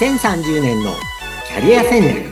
2030年のキャリア戦略。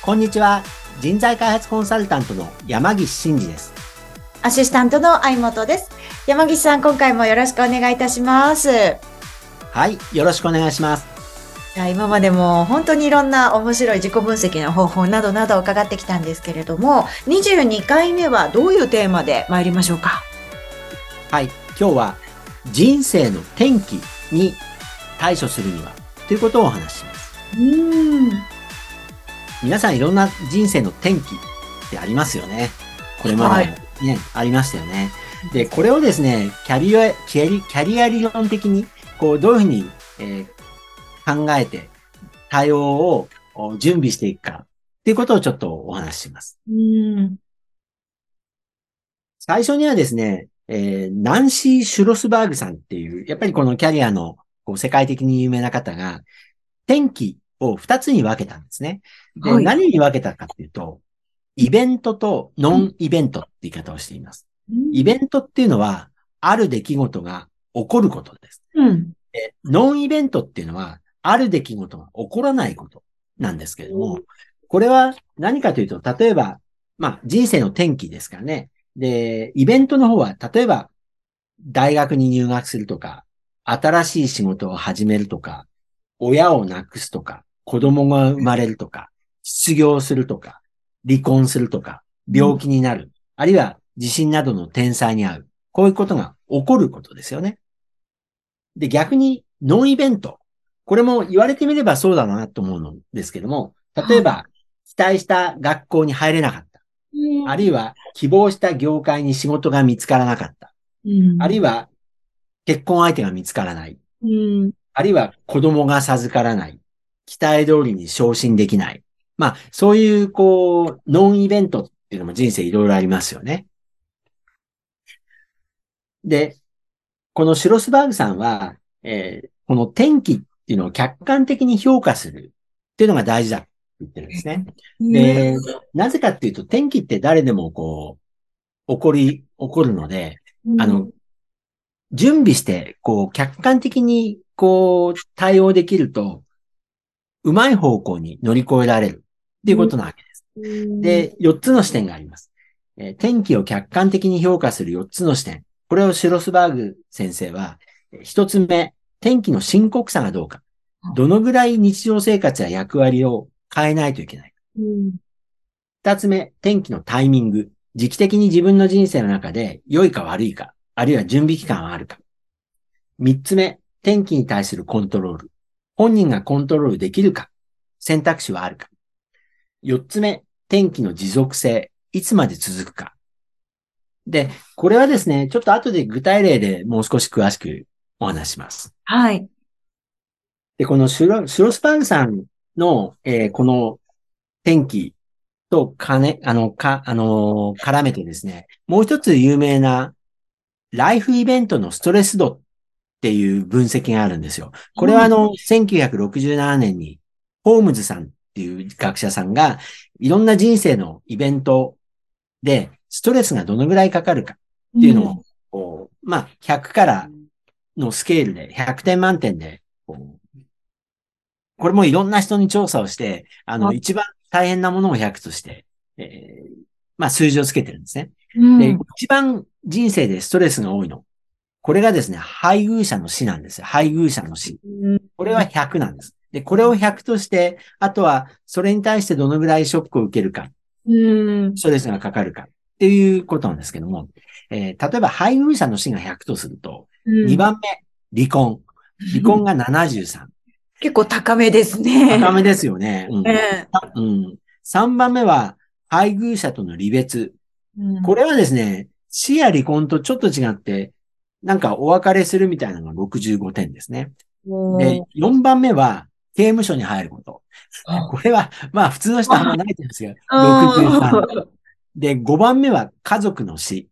こんにちは。人材開発コンサルタントの山岸真嗣です。アシスタントの相本です。山岸さん今回もよろしくお願いいたします。はいよろしくお願いします。いや今までも本当にいろんな面白い自己分析の方法などなど伺ってきたんですけれども22回目はどういうテーマで参りましょうか？はい今日は人生の転機に対処するにはということをお話しします。うん。皆さんいろんな人生の転機ってありますよね。これまでもね、ありましたよね。でこれをですねキャリアキャリキャリア理論的にこうどういうふうに、えー考えて対応をお準備していくかっていうことをちょっとお話しします。うん。最初にはですね、えーナンシー・シュロスバーグさんっていう、やっぱりこのキャリアのこう世界的に有名な方が、転機を二つに分けたんですね。で、はい何に分けたかっていうと、イベントとノンイベントって言い方をしています。イベントっていうのは、ある出来事が起こることです。うんでノンイベントっていうのは、ある出来事が起こらないことなんですけれども、これは何かというと、例えば、まあ人生の転機ですからね。で、イベントの方は、例えば、大学に入学するとか、新しい仕事を始めるとか、親を亡くすとか、子供が生まれるとか、失業するとか、離婚するとか、病気になる、あるいは地震などの天災に遭う。こういうことが起こることですよね。で、逆に、ノンイベント。これも言われてみればそうだなと思うんですけども、例えば、期待した学校に入れなかった。あるいは、希望した業界に仕事が見つからなかった。あるいはは、結婚相手が見つからない。うんあるいは、子供が授からない。期待通りに昇進できない。まあ、そういう、こう、ノンイベントっていうのも人生いろいろありますよね。で、このシュロスバーグさんは、えーこの転機っていうのを客観的に評価するっていうのが大事だ言ってるんですね。で、なぜかっていうと、転機って誰でもこう、起こり、起こるので、あの、準備して、こう、客観的に、こう、対応できると、うまい方向に乗り越えられるっていうことなわけです。で、4つの視点があります。えー天気を客観的に評価する4つの視点。これをシュロスバーグ先生は、えー1つ目、天気の深刻さがどうか。どのぐらい日常生活や役割を変えないといけない。うん2つ目、天気のタイミング。時期的に自分の人生の中で良いか悪いか、あるいは準備期間はあるか。3つ目、天気に対するコントロール。本人がコントロールできるか、選択肢はあるか。4つ目、天気の持続性。いつまで続くか。で、これはですね、ちょっと後で具体例でもう少し詳しくお話しします。はいで、このシュロシュロスパーグさんの、えーこの天気とかね、あの、か、あのー絡めてですね、もう一つ有名なライフイベントのストレス度っていう分析があるんですよ。これはあの、1967年にホームズさんっていう学者さんが、いろんな人生のイベントで、ストレスがどのぐらいかかるかっていうのを、こうまあ、100からのスケールで、100点満点で、こうこれもいろんな人に調査をして、あの、はい一番大変なものを100として、えーまあ、数字をつけてるんですね。うんで、一番人生でストレスが多いの。これがですね、配偶者の死なんですよ。配偶者の死。これは100なんです。で、これを100として、あとは、それに対してどのぐらいショックを受けるか、うんストレスがかかるかっていうことなんですけども、えー例えば配偶者の死が100とすると、2番目、離婚。離婚が73。結構高めですね。高めですよね。うんえうん、3番目は、配偶者との離別。えこれはですね、死や離婚とちょっと違って、なんかお別れするみたいなのが65点ですね。で、4番目は、刑務所に入ること。これは、まあ普通の人はあんまないんですが、63。で、5番目は家族の死。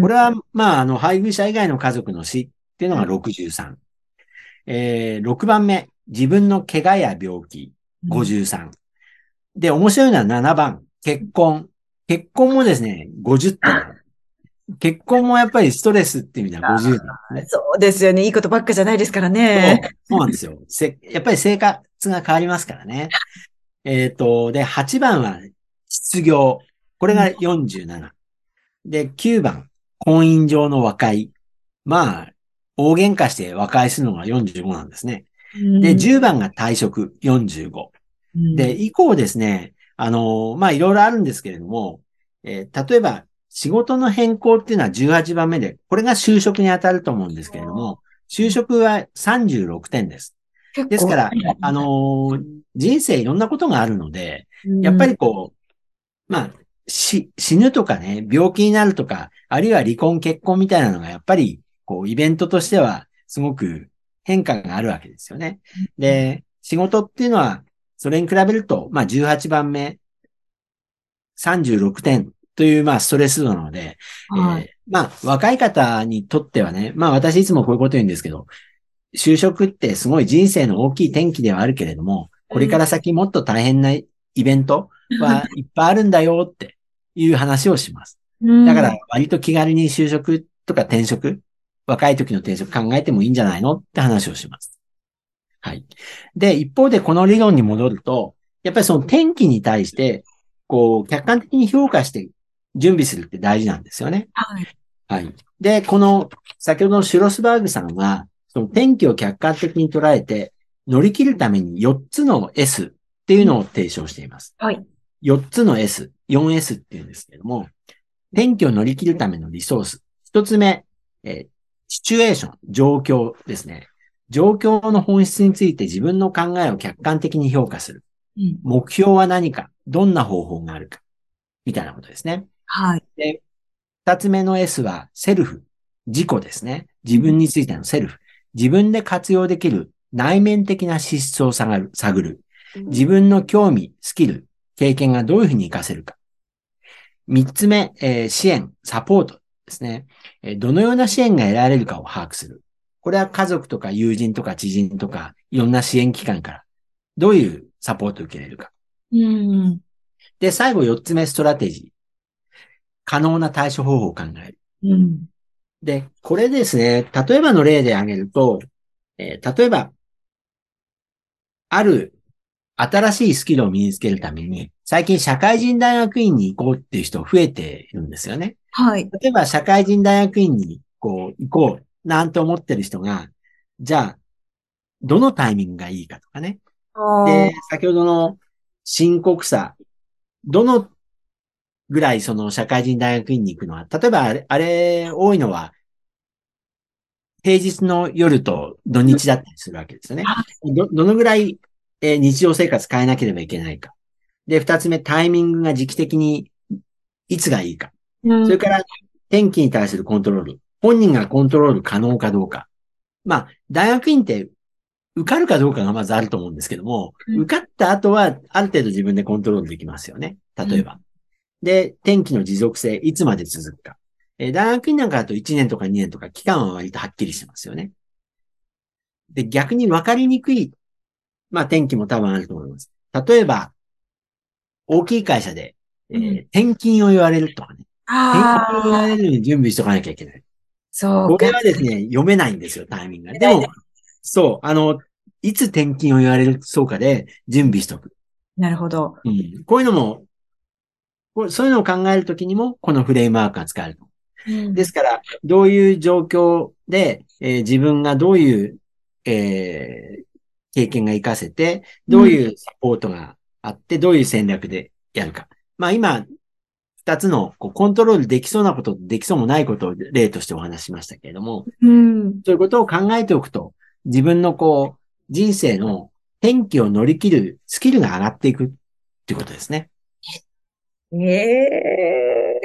これは、まあ、あの、配偶者以外の家族の死っていうのが63。えー、6番目、自分の怪我や病気、53。で、面白いのは7番、結婚。結婚もですね、50点。結婚もやっぱりストレスっていう意味では50年ですね。そうですよね。いいことばっかじゃないですからね。そうそうなんですよ。せやっぱり生活が変わりますからね。えっ、と、で、8番は失業。これが47。で、9番、婚姻上の和解。まあ、大喧嘩して和解するのが45なんですね。で、10番が退職45。うんで、、以降ですね、あの、まあ、いろいろあるんですけれども、えー例えば、仕事の変更っていうのは18番目で、これが就職に当たると思うんですけれども、就職は36点です。ですから、あのー人生いろんなことがあるので、やっぱりこう、まあ、し、死ぬとかね、病気になるとか、あるいは離婚、結婚みたいなのが、やっぱり、こう、イベントとしては、すごく変化があるわけですよね。で、仕事っていうのは、それに比べると、まあ、18番目、36点という、まあ、ストレス度なので、はいえーまあ、若い方にとってはね、まあ、私いつもこういうこと言うんですけど、就職ってすごい人生の大きい転機ではあるけれども、これから先もっと大変なイベントは いっぱいあるんだよっていう話をします。うんだから、割と気軽に就職とか転職、若い時の転職考えてもいいんじゃないのって話をします。はい。で、一方でこの理論に戻ると、やっぱりその転機に対して、こう、客観的に評価して準備するって大事なんですよね。はい。はい。で、この、先ほどのシュロスバーグさんは、その天気を客観的に捉えて、乗り切るために4つの S っていうのを提唱しています。はい。4つの S、4S っていうんですけども、天気を乗り切るためのリソース。1つ目、えーシチュエーション、状況ですね。状況の本質について自分の考えを客観的に評価する。うん目標は何かどんな方法があるかみたいなことですね。はい。で、二つ目の S はセルフ。自己ですね。自分についてのセルフ。自分で活用できる内面的な資質を探る。探る自分の興味、スキル、経験がどういうふうに活かせるか。三つ目、えー支援、サポートですね、えーどのような支援が得られるかを把握する。これは家族とか友人とか知人とか、いろんな支援機関から、どういうサポートを受けられるか。うん。で、最後四つ目、ストラテジー。可能な対処方法を考える。うん。で、これですね、例えばの例で挙げると、えー例えば、ある新しいスキルを身につけるために、最近社会人大学院に行こうっていう人増えているんですよね。はい。例えば社会人大学院にこう行こうなんて思ってる人が、じゃあ、どのタイミングがいいかとかね。で、先ほどの深刻さ、どのぐらいその社会人大学院に行くのは、例えばあれ、多いのは、平日の夜と土日だったりするわけですよねは。ど、どのぐらい、えー日常生活変えなければいけないか。で、二つ目、タイミングが時期的にいつがいいか。うんそれから、天気に対するコントロール。本人がコントロール可能かどうか。まあ、大学院って受かるかどうかがまずあると思うんですけども、うん受かった後はある程度自分でコントロールできますよね。例えば。で、天気の持続性、いつまで続くか。えー大学院なんかだと1年とか2年とか期間は割とはっきりしてますよね。で、逆に分かりにくい、まあ天気も多分あると思います。例えば、大きい会社で、えーう転勤を言われるとかね。転ああ、勤を言われるのに準備しとかなきゃいけない。そうかこれ。はですね、読めないんですよ、タイミングが。でも、そう、あの、いつ転勤を言われるそうかで準備しとく。なるほど。うん。こういうのも、そういうのを考えるときにも、このフレームワークが使えると。ですから、どういう状況で、えー自分がどういう、えー経験が活かせて、どういうサポートがあって、どういう戦略でやるか。まあ今、二つのこうコントロールできそうなこと、できそうもないことを例としてお話ししましたけれども、うん。そういうことを考えておくと、自分のこう、人生の転機を乗り切るスキルが上がっていくっていうことですね。ええ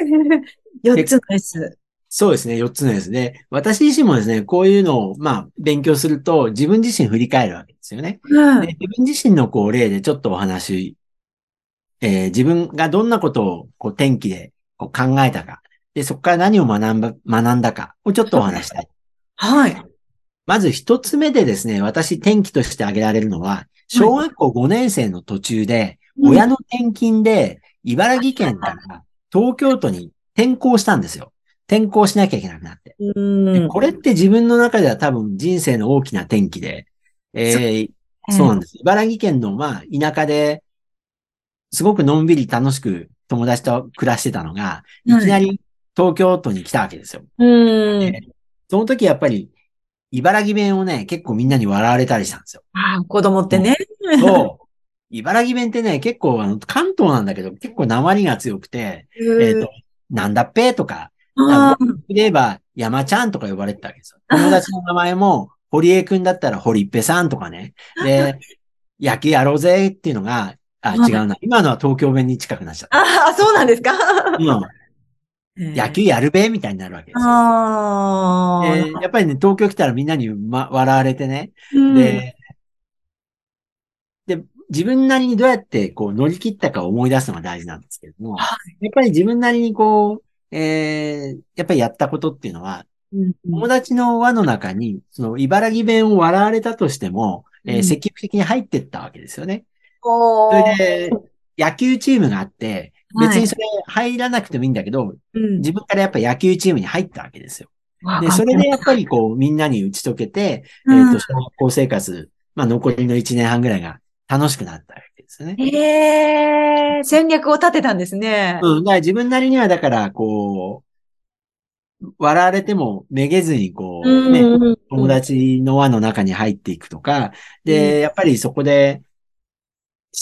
四つの S。そうですね。4つのですね。私自身もですね、こういうのを、まあ、勉強すると、自分自身振り返るわけですよね。うんで自分自身のこう、例でちょっとお話、えー自分がどんなことを、こう、転機でこう考えたか。で、そこから何を学んだ、学んだかをちょっとお話したい。はい。まず一つ目でですね、私転機として挙げられるのは、小学校5年生の途中で、親の転勤で、茨城県から東京都に転校したんですよ。転校しなきゃいけなくなって。これって自分の中では多分人生の大きな転機で、えーそうなんです。茨城県の、まあ、田舎で、すごくのんびり楽しく友達と暮らしてたのが、いきなり東京都に来たわけですよ。うん。でその時やっぱり、茨城弁をね、結構みんなに笑われたりしたんですよ。あ子供ってね。そう。茨城弁ってね、結構あの、関東なんだけど、結構鉛が強くて、えっ、と、なんだっぺとか、あで言えば、山ちゃんとか呼ばれてたわけですよ。友達の名前も、堀江くんだったら堀っぺさんとかね。で、野球やろうぜっていうのが、あ、違うな。今のは東京弁に近くなっちゃった。あ、そうなんですか？うん野球やるべみたいになるわけですよ。あやっぱりね、東京来たらみんなに、ま、笑われてね。うん、で、で、自分なりにどうやってこう乗り切ったかを思い出すのが大事なんですけれども、はやっぱり自分なりにこう、えー、やっぱりやったことっていうのは、うん友達の輪の中に、その茨城弁を笑われたとしても、えーうん積極的に入っていったわけですよね。おそーれで、野球チームがあって、別にそれ入らなくてもいいんだけど、うん自分からやっぱ野球チームに入ったわけですよ。わで、それでやっぱりこう、みんなに打ち解けて、えうんっ、と、小学校生活、まあ残りの1年半ぐらいが楽しくなったわけですよね。ええ戦略を立てたんですね。うん。だから自分なりには、だから、こう、笑われてもめげずに、こう、ね、うん友達の輪の中に入っていくとか、で、やっぱりそこで、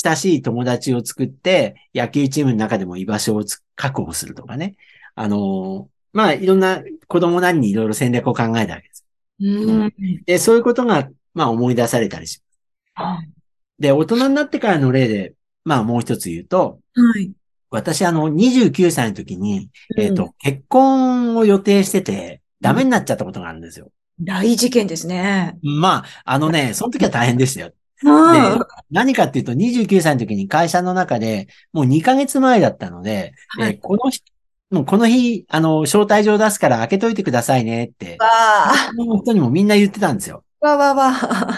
親しい友達を作って、野球チームの中でも居場所をつ確保するとかね。あの、まあ、いろんな子供なりにいろいろ戦略を考えたわけです。うんで、そういうことが、まあ、思い出されたりします。で、大人になってからの例で、まあ、もう一つ言うと、はい。私、あの、29歳の時に、えっ、うんと、結婚を予定してて、ダメになっちゃったことがあるんですよ。大事件ですね。まあ、あのね、その時は大変でしたよ。何かっていうと、29歳の時に会社の中で、もう2ヶ月前だったので、はいえーこの日、もうこの日、あの、招待状出すから開けといてくださいねって、わあ、その人にもみんな言ってたんですよ。わわわ。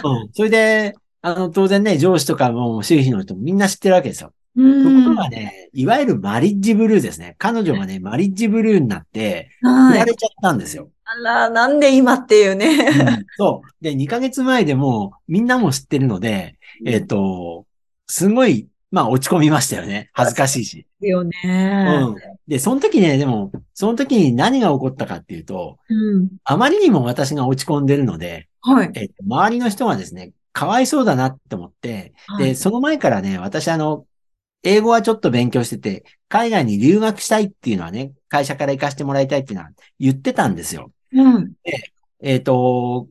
うん。それで、あの、当然ね、上司とかも周囲の人もみんな知ってるわけですよ。うところん。がね、いわゆるマリッジブルーですね。彼女がね、マリッジブルーになって、振はい。られちゃったんですよ。あら、なんで今っていううね。んそう。で、2ヶ月前でもうみんなも知ってるので、えっ、と、すごい、まあ落ち込みましたよね。恥ずかしいし。ですようね。ん。で、その時ね、でも、その時に何が起こったかっていうと、うん。あまりにも私が落ち込んでるので、はい。えっ、と、周りの人がですね、かわいそうだなって思って、で、はいその前からね、私あの、英語はちょっと勉強してて、海外に留学したいっていうのはね、会社から行かせてもらいたいっていうのは言ってたんですよ。うん。えっ、と、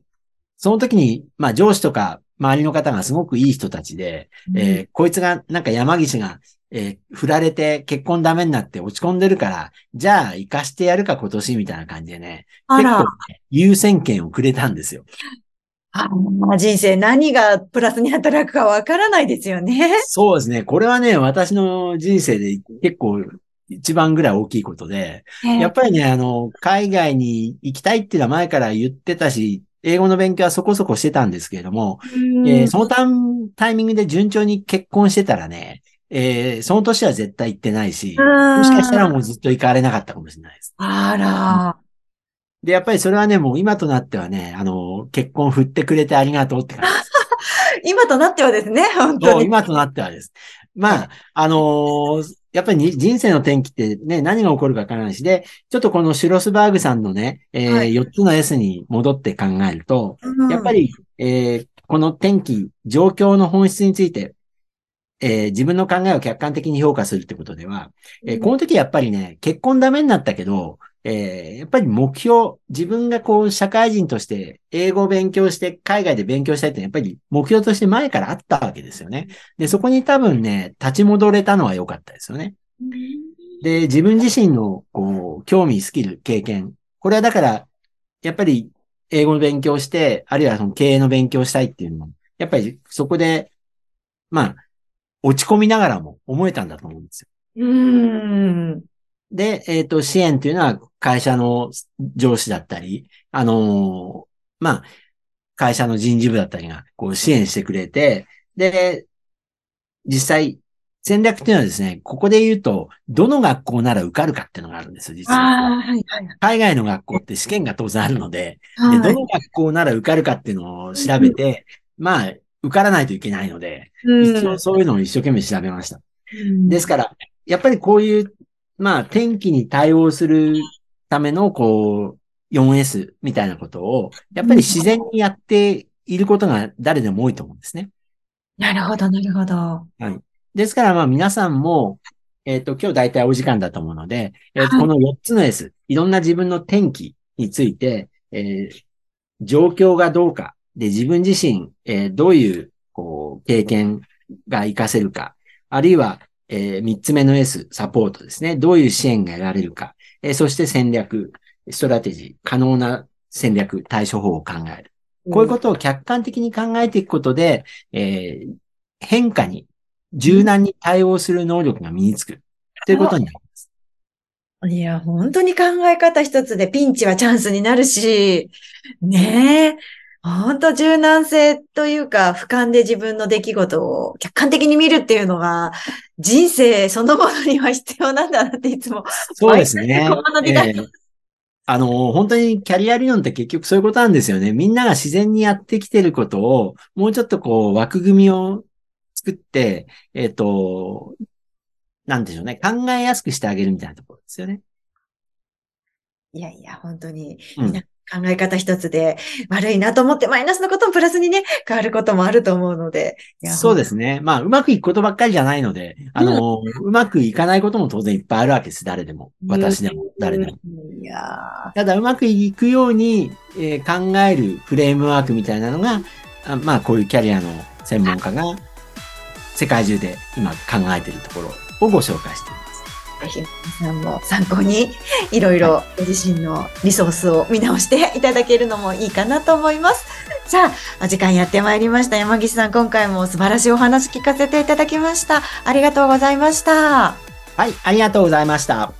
その時に、まあ上司とか周りの方がすごくいい人たちで、えーこいつが、なんか山岸が、えー振られて結婚ダメになって落ち込んでるから、じゃあ行かしてやるか今年みたいな感じでね、結構、ね、優先権をくれたんですよ。あ人生何がプラスに働くかわからないですよね。そうですね。これはね、私の人生で結構一番ぐらい大きいことで、やっぱりね、あの、海外に行きたいっていうのは前から言ってたし、英語の勉強はそこそこしてたんですけれども、うんえーそのタイミングで順調に結婚してたらね、えーその年は絶対行ってないし、もしかしたらもうずっと行かれなかったかもしれないです。あら。で、やっぱりそれはね、もう今となってはね、あの、結婚振ってくれてありがとうって感じ。今となってはですね、本当に。今となってはです。まあ、あのーやっぱりに人生の転機ってね、何が起こるかわからないし、で、ちょっとこのシュロスバーグさんのね、えーはい4つの S に戻って考えると、うんやっぱり、えーこの転機、状況の本質について、えー自分の考えを客観的に評価するってことでは、えーこの時やっぱりね、結婚ダメになったけど、えーやっぱり目標、自分がこう、社会人として、英語を勉強して、海外で勉強したいって、やっぱり目標として前からあったわけですよね。で、そこに多分ね、立ち戻れたのは良かったですよね。で、自分自身の、こう、興味、スキル、経験。これはだから、やっぱり、英語の勉強して、あるいはその経営の勉強したいっていうのも、やっぱりそこで、まあ、落ち込みながらも思えたんだと思うんですよ。うん。で、えっ、と、支援というのは会社の上司だったり、あのーまあ、会社の人事部だったりが、こう支援してくれて、で、実際、戦略っていうのはですね、ここで言うと、どの学校なら受かるかっていうのがあるんですよ、実は。ああ、はい、はい。海外の学校って試験が当然あるので、はいで、どの学校なら受かるかっていうのを調べて、まあ、受からないといけないので、うん一応そういうのを一生懸命調べました。うんですから、やっぱりこういう、まあ、天気に対応するための、こう、4S みたいなことを、やっぱり自然にやっていることが誰でも多いと思うんですね。なるほど、なるほど。ですから、まあ皆さんも、えっ、と、今日大体お時間だと思うので、えーこの4つの S、いろんな自分の天気について、えー状況がどうか、で、自分自身、えーどういう、こう、経験が活かせるか、あるいは、え3つ目の S、サポートですね。どういう支援が得られるか、えーそして戦略、ストラテジー、可能な戦略、対処法を考える。こういうことを客観的に考えていくことで、えー変化に柔軟に対応する能力が身につく。ということになります。いや、本当に考え方一つでピンチはチャンスになるし、ねえ、本当柔軟性というか、俯瞰で自分の出来事を客観的に見るっていうのが、人生そのものには必要なんだなっていつも。そうですねあの、本当にキャリア理論って結局そういうことなんですよね。みんなが自然にやってきてることを、もうちょっとこう枠組みを作って、えっ、と、なんでしょうね。考えやすくしてあげるみたいなところですよね。いやいや、本当に、うん考え方一つで悪いなと思ってマイナスのこともプラスにね、変わることもあると思うので。そうですね。まあ、うまくいくことばっかりじゃないので、あの、うまくいかないことも当然いっぱいあるわけです。誰でも。私でも、誰でも。うんいやーただ、うまくいくように、えー考えるフレームワークみたいなのが、あまあ、こういうキャリアの専門家が世界中で今考えているところをご紹介しています。ぜひ皆さんも参考にいろいろご自身のリソースを見直していただけるのもいいかなと思います。さあ、お時間やってまいりました。山岸さん、今回も素晴らしいお話聞かせていただきました。ありがとうございました。はい、ありがとうございました。